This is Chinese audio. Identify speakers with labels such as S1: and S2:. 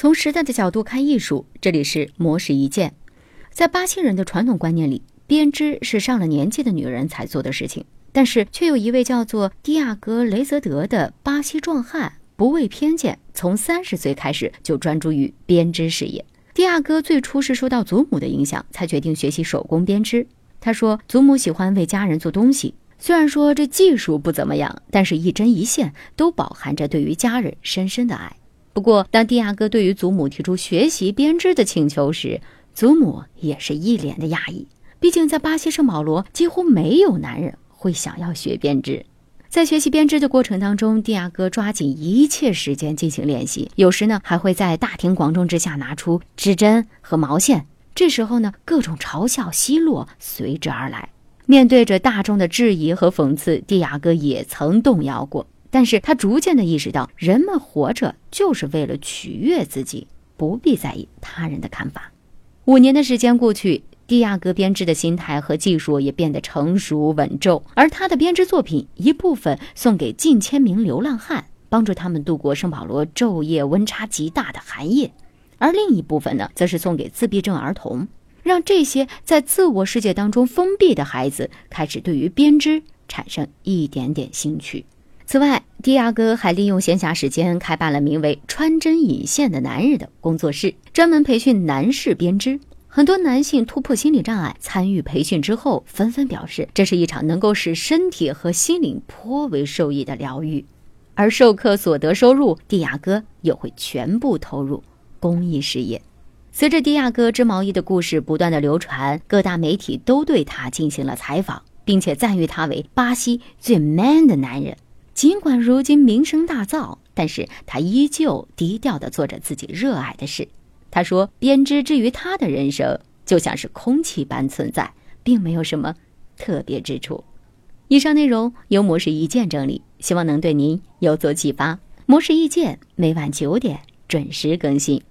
S1: 从时代的角度看艺术，这里是魔石一见。在巴西人的传统观念里，编织是上了年纪的女人才做的事情。但是，却有一位叫做蒂亚戈·雷泽德的巴西壮汉，不畏偏见，从三十岁开始就专注于编织事业。蒂亚戈最初是受到祖母的影响，才决定学习手工编织。他说，祖母喜欢为家人做东西，虽然说这技术不怎么样，但是一针一线都饱含着对于家人深深的爱。不过，当蒂亚戈对于祖母提出学习编织的请求时，祖母也是一脸的讶异。毕竟，在巴西圣保罗，几乎没有男人会想要学编织。在学习编织的过程当中，蒂亚戈抓紧一切时间进行练习，有时呢还会在大庭广众之下拿出织针和毛线。这时候呢，各种嘲笑奚落随之而来。面对着大众的质疑和讽刺，蒂亚戈也曾动摇过。但是他逐渐的意识到，人们活着就是为了取悦自己，不必在意他人的看法。五年的时间过去，蒂亚戈编织的心态和技术也变得成熟稳重，而他的编织作品一部分送给近千名流浪汉，帮助他们度过圣保罗昼夜温差极大的寒夜；而另一部分呢，则是送给自闭症儿童，让这些在自我世界当中封闭的孩子开始对于编织产生一点点兴趣。此外，蒂亚戈还利用闲暇时间开办了名为“穿针引线的男人”的工作室，专门培训男士编织。很多男性突破心理障碍，参与培训之后，纷纷表示这是一场能够使身体和心灵颇为受益的疗愈。而授课所得收入，蒂亚戈也会全部投入公益事业。随着蒂亚戈织毛衣的故事不断的流传，各大媒体都对他进行了采访，并且赞誉他为巴西最 man 的男人。尽管如今名声大噪，但是他依旧低调地做着自己热爱的事。他说：“编织之于他的人生，就像是空气般存在，并没有什么特别之处。”以上内容由模式一键整理，希望能对您有所启发。模式一键每晚九点准时更新。